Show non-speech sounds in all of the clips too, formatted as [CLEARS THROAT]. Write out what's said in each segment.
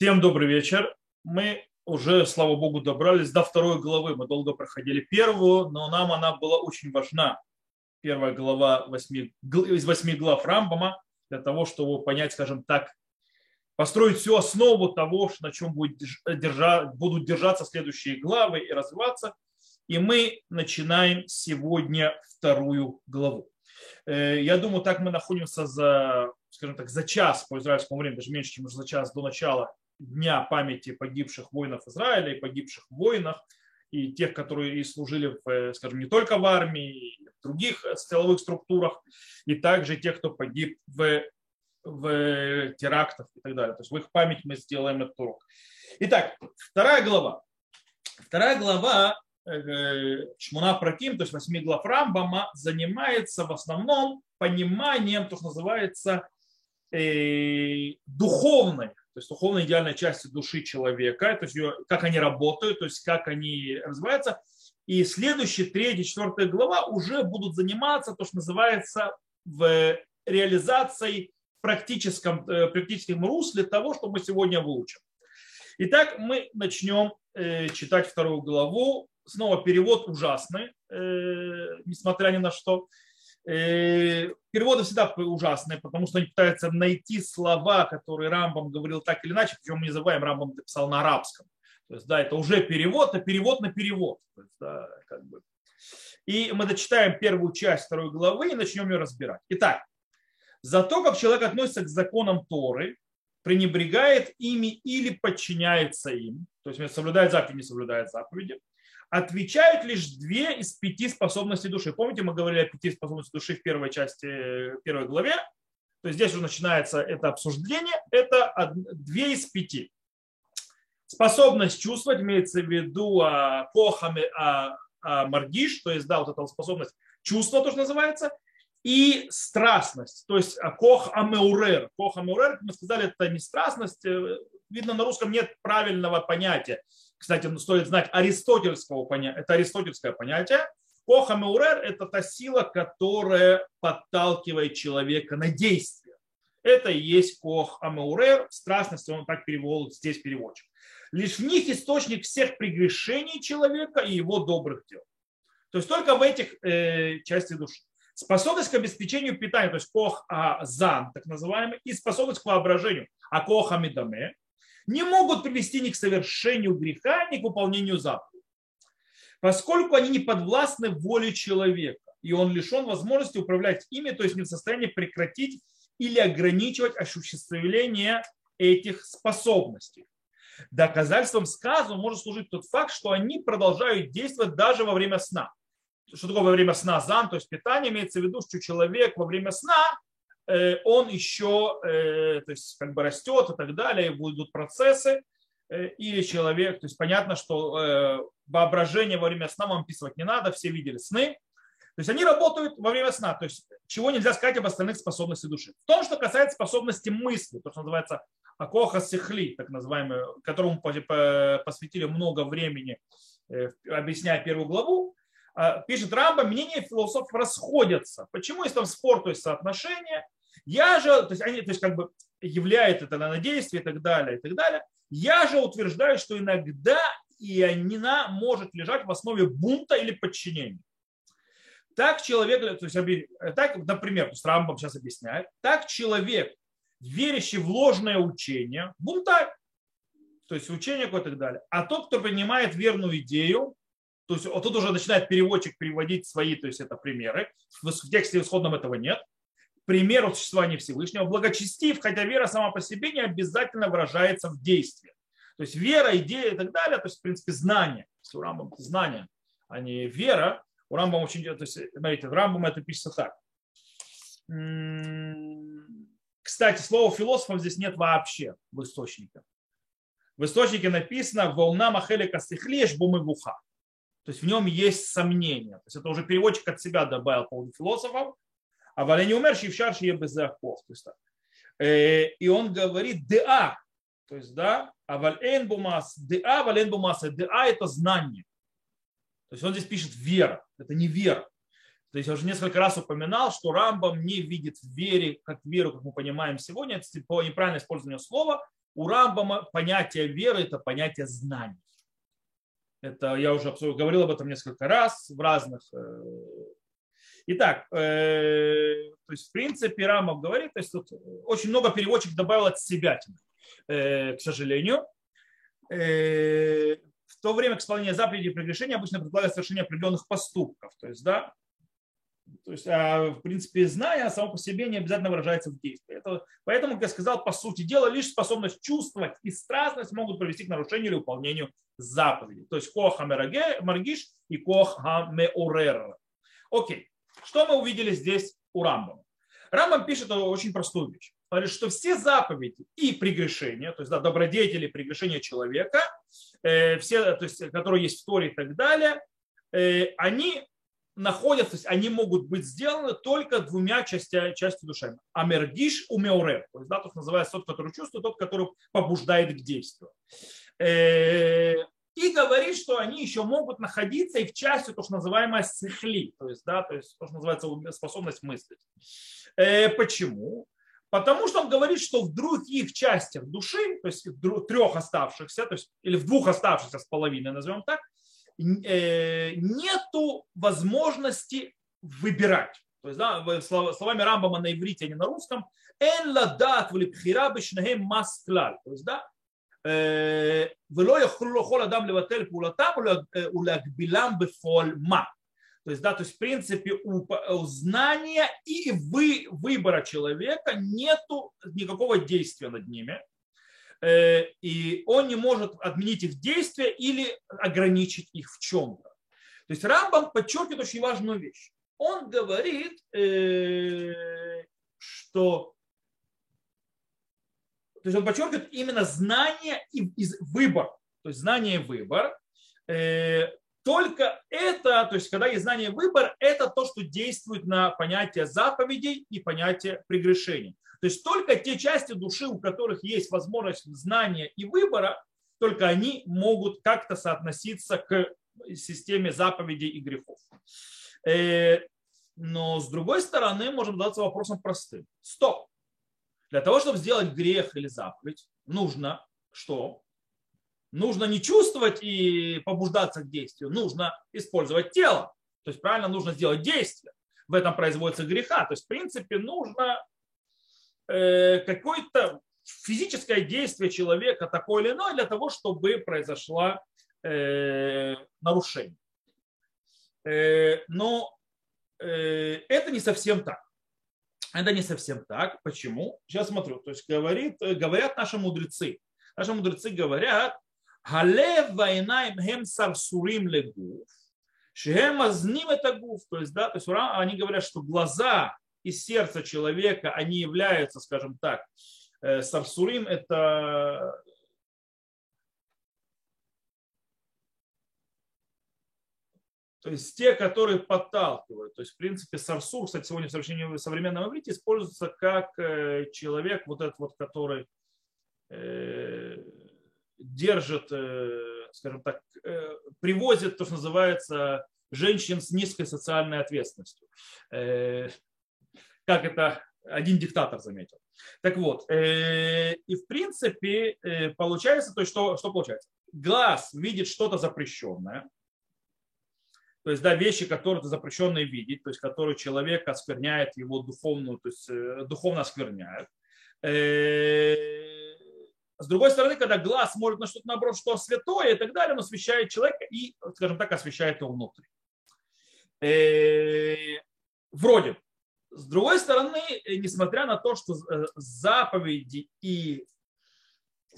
Всем добрый вечер. Мы уже, слава богу, добрались до второй главы. Мы долго проходили первую, но нам она была очень важна. Первая глава восьми, из восьми глав Рамбама для того, чтобы понять, скажем так, построить всю основу того, на чем будет держать, будут держаться следующие главы и развиваться. И мы начинаем сегодня вторую главу. Э, я думаю, так мы находимся за, скажем так, за час по израильскому времени, даже меньше, чем за час до начала Дня памяти погибших воинов Израиля и погибших воинах, и тех, которые и служили, в, э, скажем, не только в армии, и в других силовых структурах, и также тех, кто погиб в, в терактах и так далее. То есть в их память мы сделаем этот урок. Итак, вторая глава. Вторая глава э, Шмуна Праким, то есть восьми глав Рамбама, занимается в основном пониманием, то, что называется э, духовной то есть духовной идеальной части души человека, то есть ее, как они работают, то есть как они развиваются. И следующая, третья, четвертая глава уже будут заниматься то, что называется в реализацией в практическом, э, практическом русле того, что мы сегодня выучим. Итак, мы начнем э, читать вторую главу. Снова перевод ужасный, э, несмотря ни на что. Э, переводы всегда ужасные, потому что они пытаются найти слова, которые Рамбам говорил так или иначе, причем мы не забываем, Рамбам написал на арабском. То есть, да, это уже перевод, а перевод на перевод. То есть, да, как бы. И мы дочитаем первую часть второй главы и начнем ее разбирать. Итак, за то, как человек относится к законам Торы, пренебрегает ими или подчиняется им, то есть соблюдает заповеди, не соблюдает заповеди, отвечают лишь две из пяти способностей души. Помните, мы говорили о пяти способностях души в первой части, первой главе? То есть здесь уже начинается это обсуждение. Это две из пяти. Способность чувствовать, имеется в виду а, кохами а, а, маргиш, то есть, да, вот эта способность чувства, то, что называется, и страстность, то есть а, кох амеурер. Кох амеурер, мы сказали, это не страстность, э, видно, на русском нет правильного понятия кстати, ну, стоит знать аристотельского понятия, это аристотельское понятие. Коха Меурер – это та сила, которая подталкивает человека на действие. Это и есть Кох Амеурер, страстность, он так переводит здесь переводчик. Лишь в них источник всех прегрешений человека и его добрых дел. То есть только в этих э, части души. Способность к обеспечению питания, то есть кох азан, так называемый, и способность к воображению, а кох амидаме, не могут привести ни к совершению греха, ни к выполнению заповедей, поскольку они не подвластны воле человека, и он лишен возможности управлять ими, то есть не в состоянии прекратить или ограничивать осуществление этих способностей. Доказательством сказу может служить тот факт, что они продолжают действовать даже во время сна. Что такое во время сна зан, то есть питание, имеется в виду, что человек во время сна он еще э, то есть, как бы растет и так далее, будут процессы, э, или человек, то есть понятно, что воображение во время сна вам описывать не надо, все видели сны, то есть они работают во время сна, то есть чего нельзя сказать об остальных способностях души. В том, что касается способности мысли, то, что называется акоха сихли, так называемый, которому посвятили много времени, объясняя первую главу, пишет Рамба, мнения философов расходятся. Почему есть там спор, то есть соотношение, я же, то есть они, то есть как бы являет это на действие и так далее, и так далее. Я же утверждаю, что иногда и она может лежать в основе бунта или подчинения. Так человек, то есть, так, например, то есть Рамбам сейчас объясняет, так человек, верящий в ложное учение, бунтарь, то есть учение какое-то и так далее. А тот, кто принимает верную идею, то есть вот тут уже начинает переводчик переводить свои, то есть это примеры, в тексте исходном этого нет, примеру существования Всевышнего, благочестив, хотя вера сама по себе не обязательно выражается в действии. То есть вера, идея и так далее, то есть, в принципе, знание. У Рамбам знание, а не вера. У Рамбам очень, то есть, смотрите, Рамбам это пишется так. Кстати, слова философов здесь нет вообще в источнике. В источнике написано «Волна махелика стихлеш бумывуха». То есть в нем есть сомнение. То есть это уже переводчик от себя добавил по поводу философов. А אבל אני אומר שאפשר שיהיה בזה הכוח. И он говорит деа, то есть да, אבל אין бо мас, деа, אבל אין бо масса. Деа это знание. То есть он здесь пишет вера, это не вера. То есть я уже несколько раз упоминал, что Рамбам не видит в вере, как веру, как мы понимаем сегодня, это типа неправильное использование слова, у Рамбама понятие веры – это понятие знаний. Это я уже говорил об этом несколько раз в разных. Э, итак, э, то есть в принципе Рамов говорит, то есть тут очень много переводчик добавил от себя, э, к сожалению. В то время к исполнению заповедей прегрешения обычно предполагается совершение определенных поступков. То есть, да, то есть, а, в принципе, знание само по себе не обязательно выражается в действии. Это, поэтому, как я сказал, по сути дела, лишь способность чувствовать и страстность могут привести к нарушению или выполнению заповедей. То есть кох маргиш и кох хамеурер. Окей. Что мы увидели здесь у Рамбама? Рамбам пишет очень простую вещь. Говорит, что все заповеди и прегрешения, то есть да, добродетели, прегрешения человека, э, все, то есть, которые есть в Торе и так далее, э, они находятся, то есть они могут быть сделаны только двумя частями, частью души. Амергиш умеурев, то есть да, то, называется тот, который чувствует, тот, который побуждает к действию. Э, и говорит, что они еще могут находиться и в части то, что называемое сихли, то есть, да, то есть то, что называется способность мыслить. Э, почему? Потому что он говорит, что в других частях души, то есть в трех оставшихся, то есть, или в двух оставшихся с половиной, назовем так, Э, нету возможности выбирать. То есть, да, словами Рамбама на иврите, а не на русском, эн ладат влипхира бешнахем масклаль. То есть, да, ולא יוכלו לכל אדם לבטל פעולתם ולהגבילם בפועל מה. То есть, да, то есть, в принципе, у, у знания и вы, выбора человека нету никакого действия над ними. Э, и он не может отменить их действия или ограничить их в чем-то. То есть Рамбам подчеркивает очень важную вещь. Он говорит, э, что то есть он подчеркивает именно знание и выбор. То есть знание и выбор. Э, только это, то есть когда есть знание и выбор, это то, что действует на понятие заповедей и понятие прегрешений. То есть только те части души, у которых есть возможность знания и выбора, только они могут как-то соотноситься к системе заповедей и грехов. Э, но с другой стороны, можем задаться вопросом простым. Стоп. Для того, чтобы сделать грех или заповедь, нужно что? Нужно не чувствовать и побуждаться к действию, нужно использовать тело. То есть правильно нужно сделать действие. В этом производится греха. То есть, в принципе, нужно Э, какое-то физическое действие человека такое или иное для того, чтобы произошло э, нарушение. Э, но это не совсем так. Это не совсем так. Почему? Сейчас смотрю. То есть говорит, говорят наши мудрецы. Наши мудрецы говорят, Галев вайнаем хем сарсурим легуф, шехем азним это гуф. То есть, да, то есть они говорят, что глаза из сердца человека, они являются, скажем так, э, сарсурим – это То есть те, которые подталкивают. То есть, в принципе, сарсур, кстати, сегодня в современном иврите используется как э, человек, вот этот вот, который э, держит, скажем так, привозит то, что называется женщин с низкой социальной ответственностью как это один диктатор заметил. Так вот, э, и в принципе э, получается, то есть что, что получается? Глаз видит что-то запрещенное, то есть, да, вещи, которые запрещенные видеть, то есть, которые человек оскверняет его духовную, то есть, э, духовно оскверняет. С другой стороны, когда глаз может на что-то наоборот, что святое и так далее, он освещает человека и, скажем так, освещает его внутрь. Вроде с другой стороны, э, несмотря на то, что э, заповеди и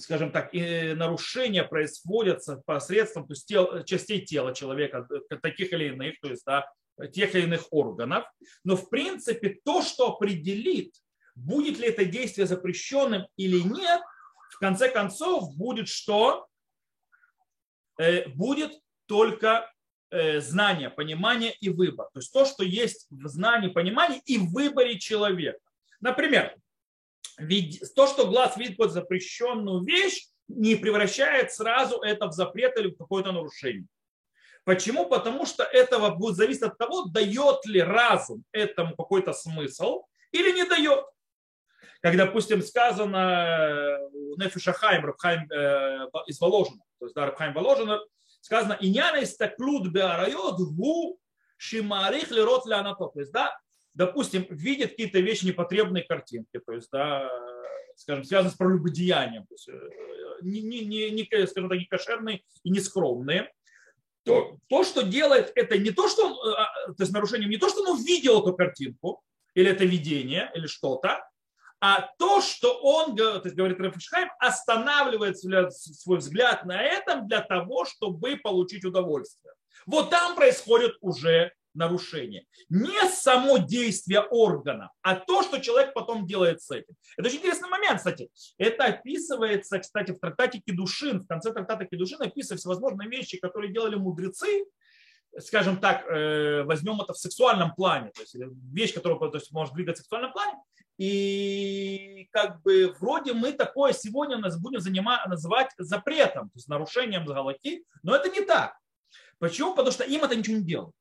скажем так, и нарушения происходят посредством то есть, тел, частей тела человека, э, таких или иных, то есть да, тех или иных органов. Но в принципе то, что определит, будет ли это действие запрещенным или нет, в конце концов будет что? Будет только Э, знание, понимание и выбор. То есть то, что есть в знании, понимании и выборе человека. Например, то, что глаз видит под запрещенную вещь, не превращает сразу это в запрет или в какое-то нарушение. Почему? Потому что этого будет зависеть от того, дает ли разум этому какой-то смысл или не дает. Как, допустим, сказано у Нефиша Хайм, Рабхайм э, из Воложина, то есть да, Рабхайм Воложина, сказано «Иняна из таклуд беарайот гу шимарих лерот лянато». То есть, да, допустим, видит какие-то вещи, непотребные картинки, то есть, да, скажем, связанные с прелюбодеянием, то есть, не, не, не, не, скажем так, не кошерные и не скромные, то, то, что делает, это не то, что он, то есть нарушением, не то, что он увидел эту картинку, или это видение, или что-то, а то, что он, то есть, говорит Рафишхайм, останавливает свой взгляд на этом для того, чтобы получить удовольствие. Вот там происходит уже нарушение. Не само действие органа, а то, что человек потом делает с этим. Это очень интересный момент, кстати. Это описывается, кстати, в трактате Кедушин, в конце трактата Кедушин описываются всевозможные вещи, которые делали мудрецы, скажем так, э, возьмем это в сексуальном плане, то есть вещь, которая то есть, может двигаться в сексуальном плане, и как бы вроде мы такое сегодня нас будем занимать, называть запретом, то есть нарушением галаки, но это не так. Почему? Потому что им это ничего не делает.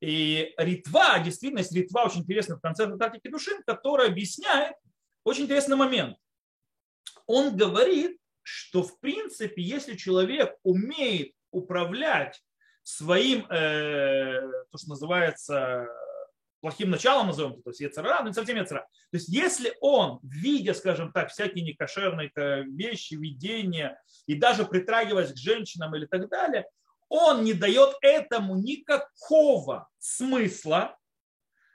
И ритва, действительно, ритва очень интересная в конце Татарки Душин, которая объясняет очень интересный момент. Он говорит, что в принципе, если человек умеет управлять своим, э, то, что называется, плохим началом, назовем это, то есть яцера, но не совсем яцера. То есть если он, видя, скажем так, всякие некошерные вещи, видения, и даже притрагиваясь к женщинам или так далее, он не дает этому никакого смысла,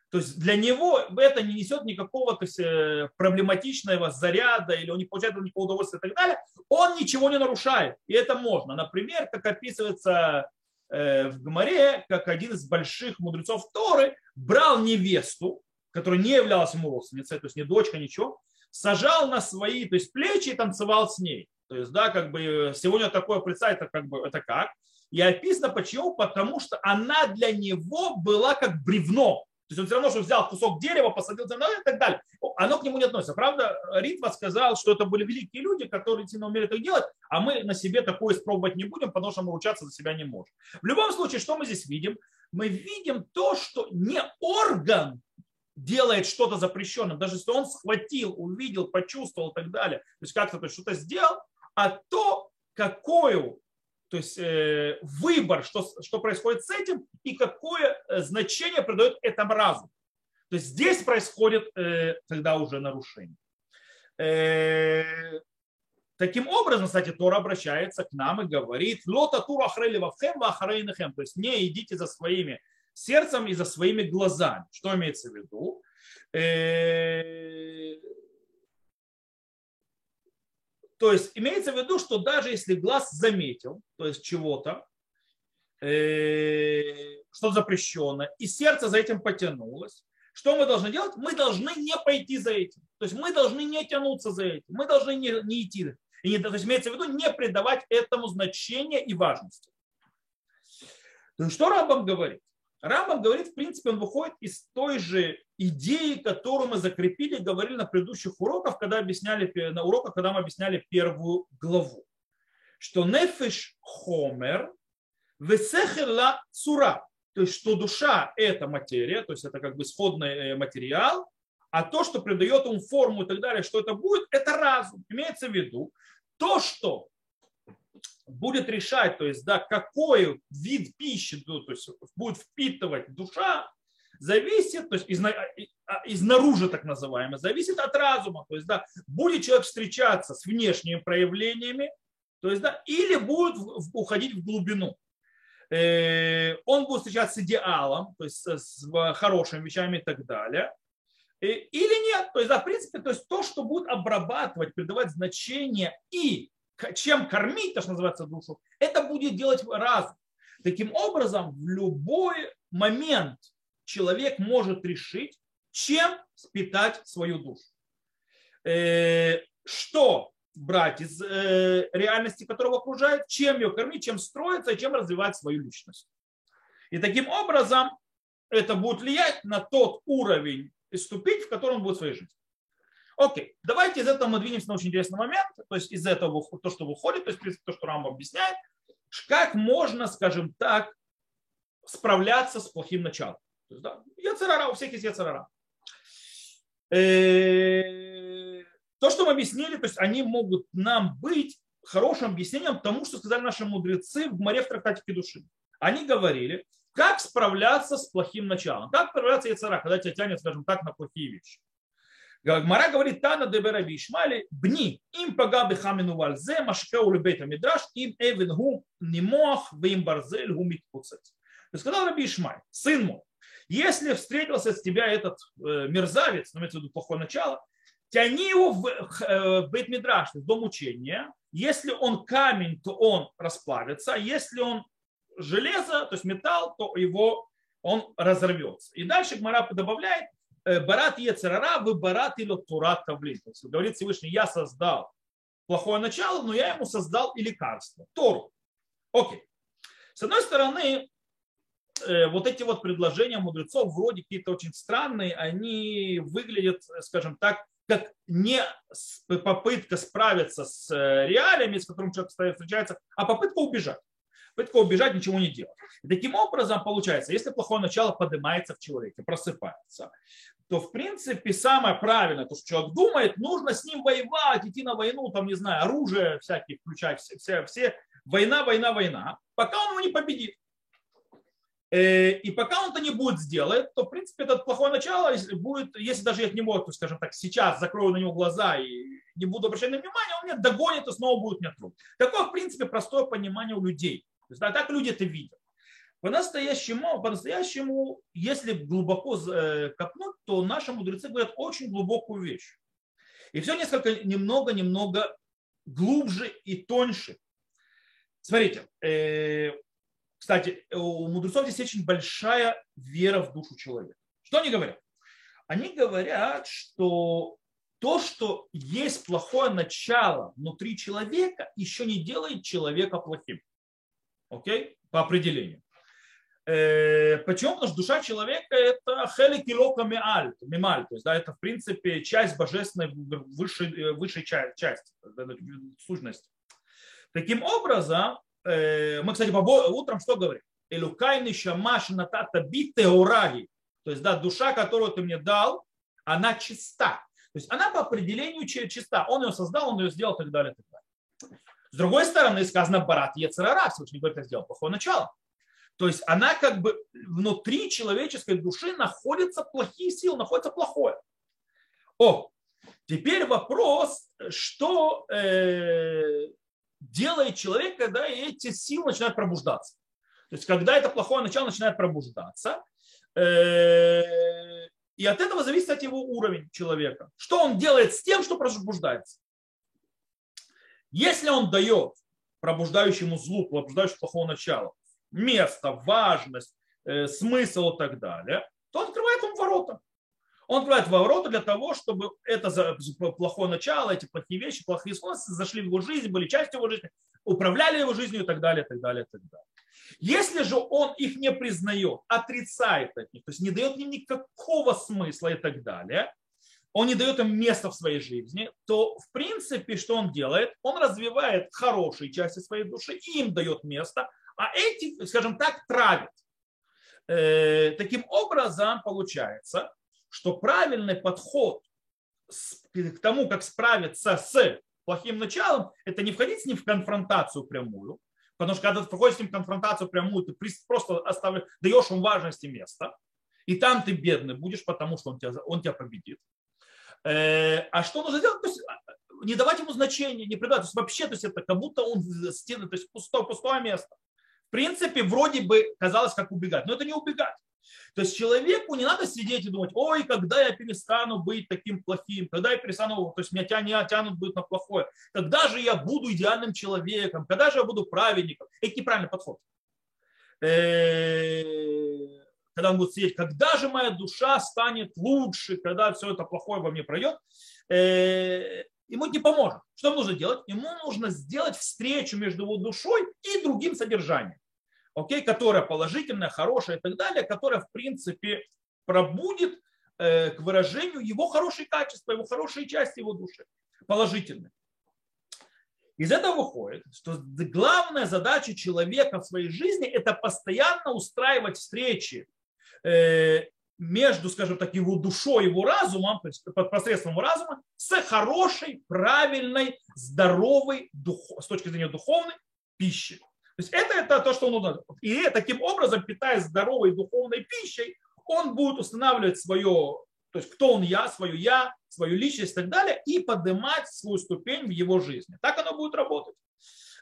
то есть для него это не несет никакого то есть, э, проблематичного заряда, или он не получает никакого удовольствия и так далее, он ничего не нарушает. И это можно. Например, как описывается э, в Гмаре, как один из больших мудрецов Торы брал невесту, которая не являлась ему родственницей, то есть не дочка, ничего, сажал на свои то есть плечи и танцевал с ней. То есть, да, как бы сегодня такое представить, это как бы, это как? И описано почему? Потому что она для него была как бревно. То есть он все равно, что взял кусок дерева, посадил землю и так далее. Оно к нему не относится. Правда, Ритва сказал, что это были великие люди, которые сильно умели это делать, а мы на себе такое испробовать не будем, потому что мы учаться за себя не можем. В любом случае, что мы здесь видим? Мы видим то, что не орган делает что-то запрещенным, даже если он схватил, увидел, почувствовал и так далее, то есть как-то то что-то сделал, а то, какую то есть э, выбор, что, что происходит с этим и какое э, значение придает этому разум. То есть здесь происходит э, тогда уже нарушение. Таким образом, кстати, Тора обращается к нам и говорит, лота тура ахрели вавхем вахарейнахем, то есть не идите за своими сердцем и за своими глазами. Что имеется в виду? То есть имеется в виду, что даже если глаз заметил, то есть чего-то, э, что запрещено, и сердце за этим потянулось, что мы должны делать? Мы должны не пойти за этим. То есть мы должны не тянуться за этим. Мы должны не, не идти. И не, то есть имеется в виду не придавать этому значения и важности. То есть, что Рамбам говорит? Рамбам говорит, в принципе, он выходит из той же идеи, которую мы закрепили, говорили на предыдущих уроках, когда объясняли, на уроках, когда мы объясняли первую главу. Что нефиш хомер весехерла сура. То есть, что душа – это материя, то есть это как бы исходный э, материал, а то, что придает ему форму и так далее, что это будет, это разум. Имеется в виду то, что будет решать, то есть, да, какой вид пищи то есть, будет впитывать душа, зависит, то есть из, а, изнаружи так называемое, зависит от разума. То есть, да, будет человек встречаться с внешними проявлениями, то есть, да, или будет уходить в глубину. Э, он будет встречаться с идеалом, то есть с хорошими вещами и так далее. Э, или нет. То есть, да, в принципе, то есть то, что будет обрабатывать, придавать значение и чем кормить, то, что называется, душу, это будет делать разум. Таким образом, в любой момент человек может решить, чем питать свою душу. Э, что брать из э, реальности, которого окружает, чем ее кормить, чем строиться чем развивать свою личность. И таким образом это будет влиять на тот уровень и ступень, в котором он будет своей жизни. Окей, давайте из этого мы двинемся на очень интересный момент, то есть из этого то, что выходит, то есть то, что Рамбо объясняет, как можно, скажем так, справляться с плохим началом. То есть, да, яцерара, у всех есть яцерара. Э, То, что мы объяснили, то есть они могут нам быть хорошим объяснением тому, что сказали наши мудрецы в море в трактате души. Они говорили, как справляться с плохим началом, как справляться яцера, когда тебя тянет, скажем так, на плохие вещи. Гмара говорит, Тана дебера бишмали, бни, им пагаби хамину вальзе, машкеу лебейта мидраш, им эвен гу нимох, вим барзель гу митпуцет. Сказал Раби Ишмай, сын мой, если встретился с тебя этот э, мерзавец, ну, имеется в виду плохое начало, тяни его в, э, в Бейт-Мидраш, в дом учения. Если он камень, то он расплавится. Если он железо, то есть металл, то его он разорвется. И дальше Гмара добавляет, барат ецерара, вы барат или турат тавлин. То есть говорит Всевышний, я создал плохое начало, но я ему создал и лекарство, Тору. Окей. С одной стороны, э, вот эти вот предложения мудрецов вроде какие-то очень странные, они выглядят, скажем так, как не попытка справиться с э, реалиями, с которыми человек встречается, а попытка убежать. Попытка убежать, ничего не делать. И таким образом, получается, если плохое начало поднимается в человеке, просыпается, то, в принципе, самое правильное, то, что человек думает, нужно с ним воевать, идти на войну, там, не знаю, оружие всякие включать, все, все, все война, война, война, пока он его не победит. Э, и пока он это не будет сделать, то, в принципе, это плохое начало будет, если даже я к нему, то, скажем так, сейчас закрою на него глаза и не буду обращать на внимание, он меня догонит и снова будет меня трогать. Такое, в принципе, простое понимание у людей. То есть, да, так люди это видят. По-настоящему, по-настоящему, если глубоко э, копнуть, то наши мудрецы говорят очень глубокую вещь. И все несколько, немного-немного глубже и тоньше. Смотрите, э, кстати, у мудрецов здесь очень большая вера в душу человека. Что они говорят? Они говорят, что то, что есть плохое начало внутри человека, еще не делает человека плохим. Окей? По определению. Э, почему? Потому что душа человека это хелик илока миаль, мималь, то есть да, это в принципе часть божественной высшей, э, высшей части, сущности. Таким образом, Э, мы, кстати, утром что говорим? Элукайны шамаш натата битеураги. То есть, да, душа, которую ты мне дал, она чиста. То есть она по определению чиста. Он ее создал, он ее сделал и так далее. И так далее. С другой стороны, сказано Барат Ецерара, Всевышний говорит, это сделал плохое начало. То есть она как бы внутри человеческой души находятся плохие силы, находится плохое. О, теперь вопрос, что э, делает человек, когда эти силы начинают пробуждаться. То есть, когда это плохое начало начинает пробуждаться, э, и от этого зависит от его уровень человека. Что он делает с тем, что пробуждается? Если он дает пробуждающему злу, пробуждающему плохого начала место, важность, э, смысл и так далее, то открывает ему ворота. Он открывает ворота для того, чтобы это плохое начало, эти плохие вещи, плохие склонности зашли в его жизнь, были частью его жизни, управляли его жизнью и так далее, и так далее, и так далее. Если же он их не признает, отрицает от них, то есть не дает им никакого смысла и так далее, он не дает им места в своей жизни, то в принципе что он делает? Он развивает хорошие части своей души и им дает место, а эти, скажем так, травят. Э, таким образом получается, что правильный подход к тому, как справиться с плохим началом, это не входить с ним в конфронтацию прямую, потому что когда ты входишь с ним в конфронтацию прямую, ты просто оставляешь, даешь ему важности места, и там ты бедный будешь, потому что он тебя, он тебя победит. Э, а что нужно делать? То есть, а, не давать ему значения, не придавать. То есть вообще, то есть это как будто он стены, то есть пустое, пустое место. Принципе, вроде бы казалось, как убегать, но это не убегать. То есть человеку не надо сидеть и думать, ой, когда я перестану быть таким плохим, когда я перестану, то есть меня тянут, тянут будет на плохое, когда же я буду идеальным человеком, когда же я буду праведником. Это неправильный подход. Э, когда он будет сидеть, когда же моя душа станет лучше, когда все это плохое во мне пройдет, э, ему не поможет. Что нужно делать? Ему нужно сделать встречу между его душой и другим содержанием окей, которая положительная, хорошая и так далее, которая, в принципе, пробудет э, к выражению его хорошие качества, его хорошие части его души, положительные. Из этого выходит, что главная задача человека в своей жизни – это постоянно устраивать встречи э, между, скажем так, его душой, его разумом, то есть посредством его разума, с хорошей, правильной, здоровой, с точки зрения духовной пищи. То есть это, это то, что он нужно. И таким образом, питаясь здоровой духовной пищей, он будет устанавливать свое, то есть кто он я, свое я, свою личность и так далее, и поднимать свою ступень в его жизни. Так оно будет работать.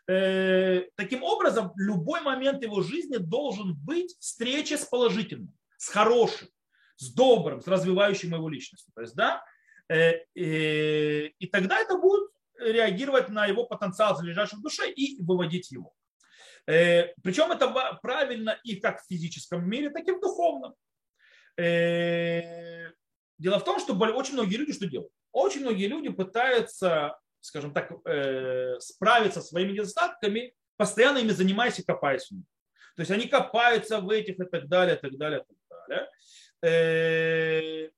Э, таким образом, любой момент его жизни должен быть встреча с положительным, с хорошим, с добрым, с развивающим его личность. То есть, да, э, э, и тогда это будет реагировать на его потенциал, залежащий в душе, и выводить его. Причем это правильно и как в физическом мире, так и в духовном. Дело в том, что очень многие люди что делают? Очень многие люди пытаются скажем так, э, справиться со своими недостатками, постоянно ими занимаясь и копаясь в них. То есть они копаются в этих и так далее, и так далее, и так далее. Э,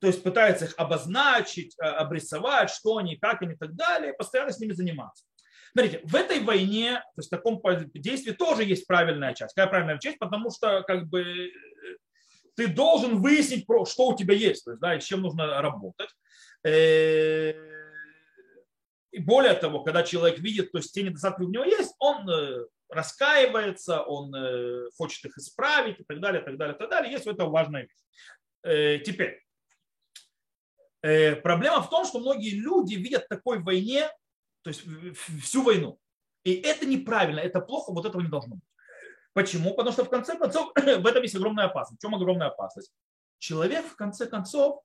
то есть пытаются их обозначить, а, обрисовать, что они, как они и так далее, постоянно с ними заниматься. Смотрите, в этой войне, то есть в таком действии тоже есть правильная часть. Какая правильная часть? Потому что как бы э, ты должен выяснить, что у тебя есть, то есть, да, и с чем нужно работать. И более того, когда человек видит, то есть те недостатки у него есть, он э, раскаивается, он э, хочет их исправить и так далее, и так далее, и так далее. Есть в этом важная вещь. Э, теперь, проблема в том, что многие люди видят в такой войне, то есть всю войну. И это неправильно, это плохо, вот этого не должно быть. Почему? Потому что в конце концов [CLEARS THROAT] в этом есть огромная опасность. В чем огромная опасность? Человек в конце концов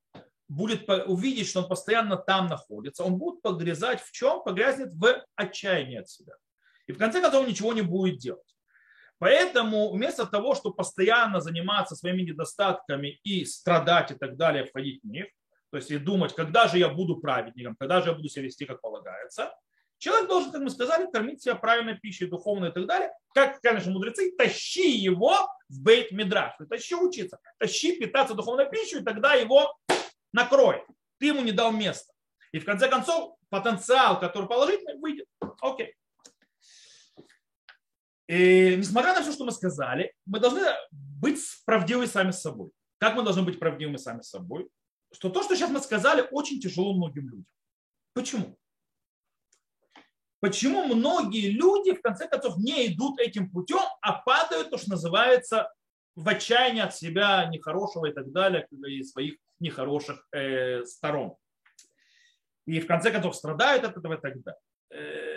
будет увидеть, что он постоянно там находится, он будет погрязать в чем? Погрязнет в отчаянии от себя. И в конце концов он ничего не будет делать. Поэтому вместо того, чтобы постоянно заниматься своими недостатками и страдать и так далее, входить в них, то есть и думать, когда же я буду праведником, когда же я буду себя вести, как полагается, человек должен, как мы сказали, кормить себя правильной пищей, духовной и так далее. Как, конечно, мудрецы, тащи его в бейт мидраш, тащи учиться, тащи питаться духовной пищей, и тогда его накрой. Ты ему не дал места. И в конце концов потенциал, который положительный, выйдет. Окей. И несмотря на все, что мы сказали, мы должны быть правдивы сами с собой. Как мы должны быть правдивыми сами с собой? Что то, что сейчас мы сказали, очень тяжело многим людям. Почему? Почему многие люди, в конце концов, не идут этим путем, а падают, то, что называется, в отчаянии от себя нехорошего и так далее, и своих нехороших э, сторон. И в конце концов страдают от этого и так далее. Э,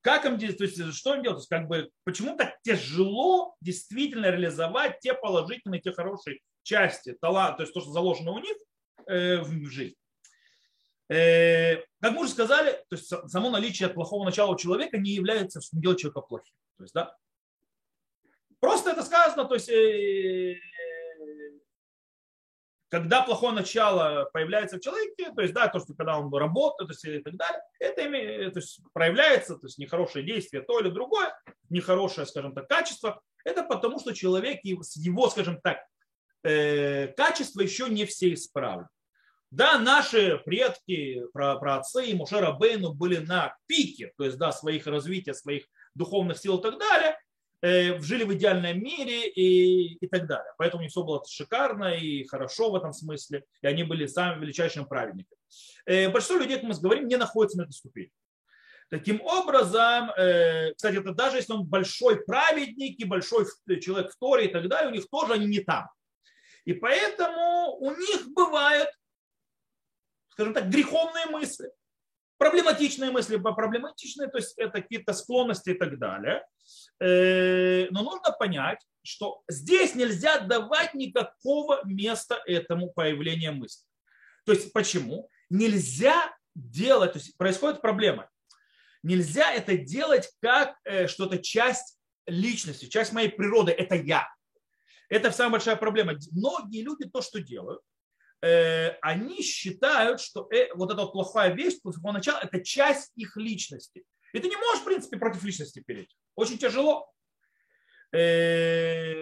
как им то есть, что им делать? То есть, как бы, почему так тяжело действительно реализовать те положительные, те хорошие части, талант, то есть то, что заложено у них э, в жизнь. Э, как мы уже сказали, то есть само наличие плохого начала у человека не является, что делает человека плохим. То есть, да, Просто это сказано, то есть э, когда плохое начало появляется в человеке, то есть, да, то, что когда он работает, то есть, и так далее, это имеет, то есть, проявляется, то есть, нехорошее действие, то или другое, нехорошее, скажем так, качество, это потому, что человек, его, скажем так, э, качество еще не все исправлены. Да, наши предки, про, про отцы и Мушера Бейну были на пике, то есть, да, своих развития, своих духовных сил и так далее, Э, жили в идеальном мире и, и так далее. Поэтому у них все было шикарно и хорошо в этом смысле, и они были самыми величайшими праведниками. Э, большинство людей, как мы говорим, не находятся на этой ступени. Таким образом, э, кстати, это даже если он большой праведник и большой человек в Торе и так далее, у них тоже они не там. И поэтому у них бывают, скажем так, греховные мысли проблематичные мысли, проблематичные, то есть это какие-то склонности и так далее. Э, но нужно понять, что здесь нельзя давать никакого места этому появлению мысли. То есть почему? Нельзя делать, то есть происходит проблема. Нельзя это делать как э, что-то часть личности, часть моей природы, это я. Это самая большая проблема. Многие люди то, что делают, они считают, что э, вот эта вот плохая вещь, плохого начала, это часть их личности. И ты не можешь, в принципе, против личности перейти. Очень тяжело. Э,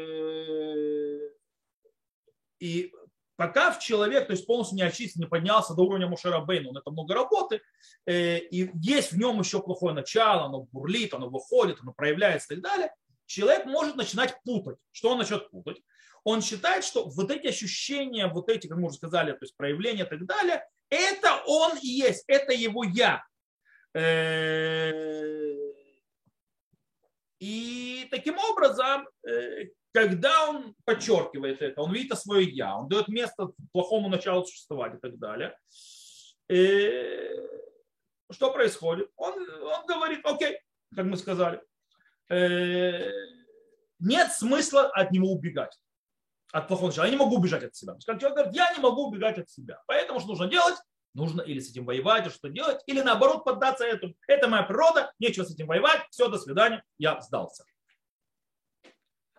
и пока в человек, то есть полностью не очистился, не поднялся до уровня Мушера Бейна, он это много работы, и есть в нем еще плохое начало, оно бурлит, оно выходит, оно проявляется и так далее, человек может начинать путать. Что он начнет путать? Он считает, что вот эти ощущения, вот эти, как мы уже сказали, то есть проявления и так далее, это он и есть, это его я. Э, и таким образом, э, когда он подчеркивает это, он видит свое я, он дает место плохому началу существовать и так далее, э, что происходит? Он, он говорит, окей, как мы сказали, нет смысла от него убегать от плохого начала. Я не могу убежать от себя. Как человек говорит, я не могу убегать от себя. Поэтому что нужно делать? Нужно или с этим воевать, или что делать, или наоборот поддаться этому. Это моя природа, нечего с этим воевать, все, до свидания, я сдался.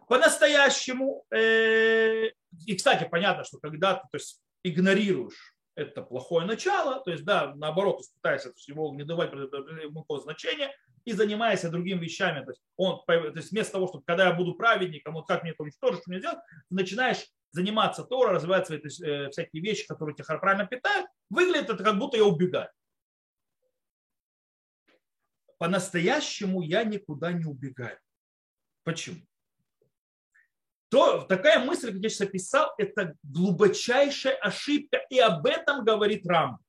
По-настоящему, э, и, кстати, понятно, что когда ты то есть, игнорируешь это плохое начало, то есть, да, наоборот, пытаешься его не давать никакого значения и занимаешься другими вещами. То есть, он, то есть вместо того, чтобы когда я буду праведником, вот как мне это уничтожить, что мне делать, начинаешь заниматься Тора, развивать свои есть, э, всякие вещи, которые тебя правильно питают, выглядит это как будто я убегаю. По-настоящему я никуда не убегаю. Почему? То, такая мысль, как я сейчас описал, это глубочайшая ошибка, и об этом говорит Рамбам.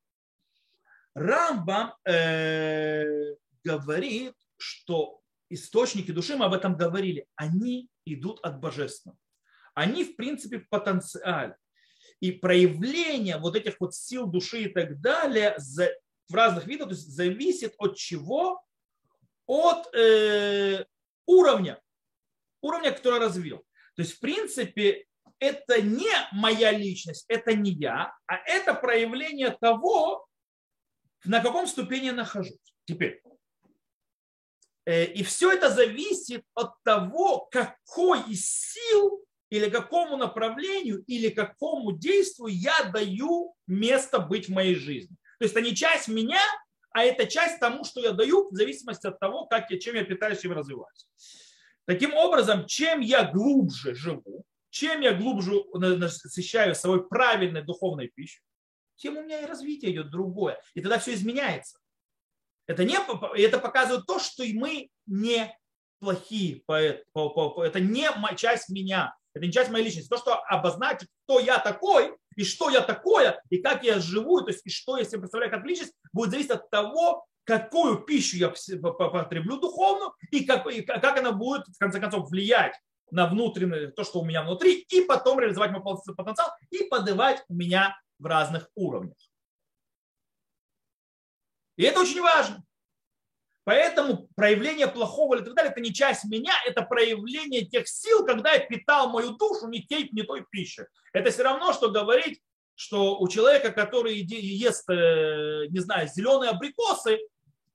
Рамбам э, говорит, что источники души, мы об этом говорили, они идут от божественного они, в принципе, в потенциале. И проявление вот этих вот сил души и так далее в разных видах то есть зависит от чего? От э, уровня, уровня, который развил. То есть, в принципе, это не моя личность, это не я, а это проявление того, на каком ступени я нахожусь. Теперь, э, и все это зависит от того, какой из сил или какому направлению, или какому действию я даю место быть в моей жизни. То есть это не часть меня, а это часть тому, что я даю, в зависимости от того, как я, чем я питаюсь, чем развиваюсь. Таким образом, чем я глубже живу, чем я глубже насыщаю собой правильной духовной пищей, тем у меня и развитие идет другое. И тогда все изменяется. Это, не, это показывает то, что мы не плохие, это не часть меня, это не часть моей личности. То, что обозначит, кто я такой, и что я такое, и как я живу, то есть и что я себе представляю как личность, будет зависеть от того, какую пищу я потреблю духовную, и как, и как она будет, в конце концов, влиять на внутреннее, то, что у меня внутри, и потом реализовать мой потенциал, и подавать меня в разных уровнях. И это очень важно. Поэтому проявление плохого или так далее, это не часть меня, это проявление тех сил, когда я питал мою душу не, той, не той пищей. Это все равно, что говорить, что у человека, который ест, э, не знаю, зеленые абрикосы,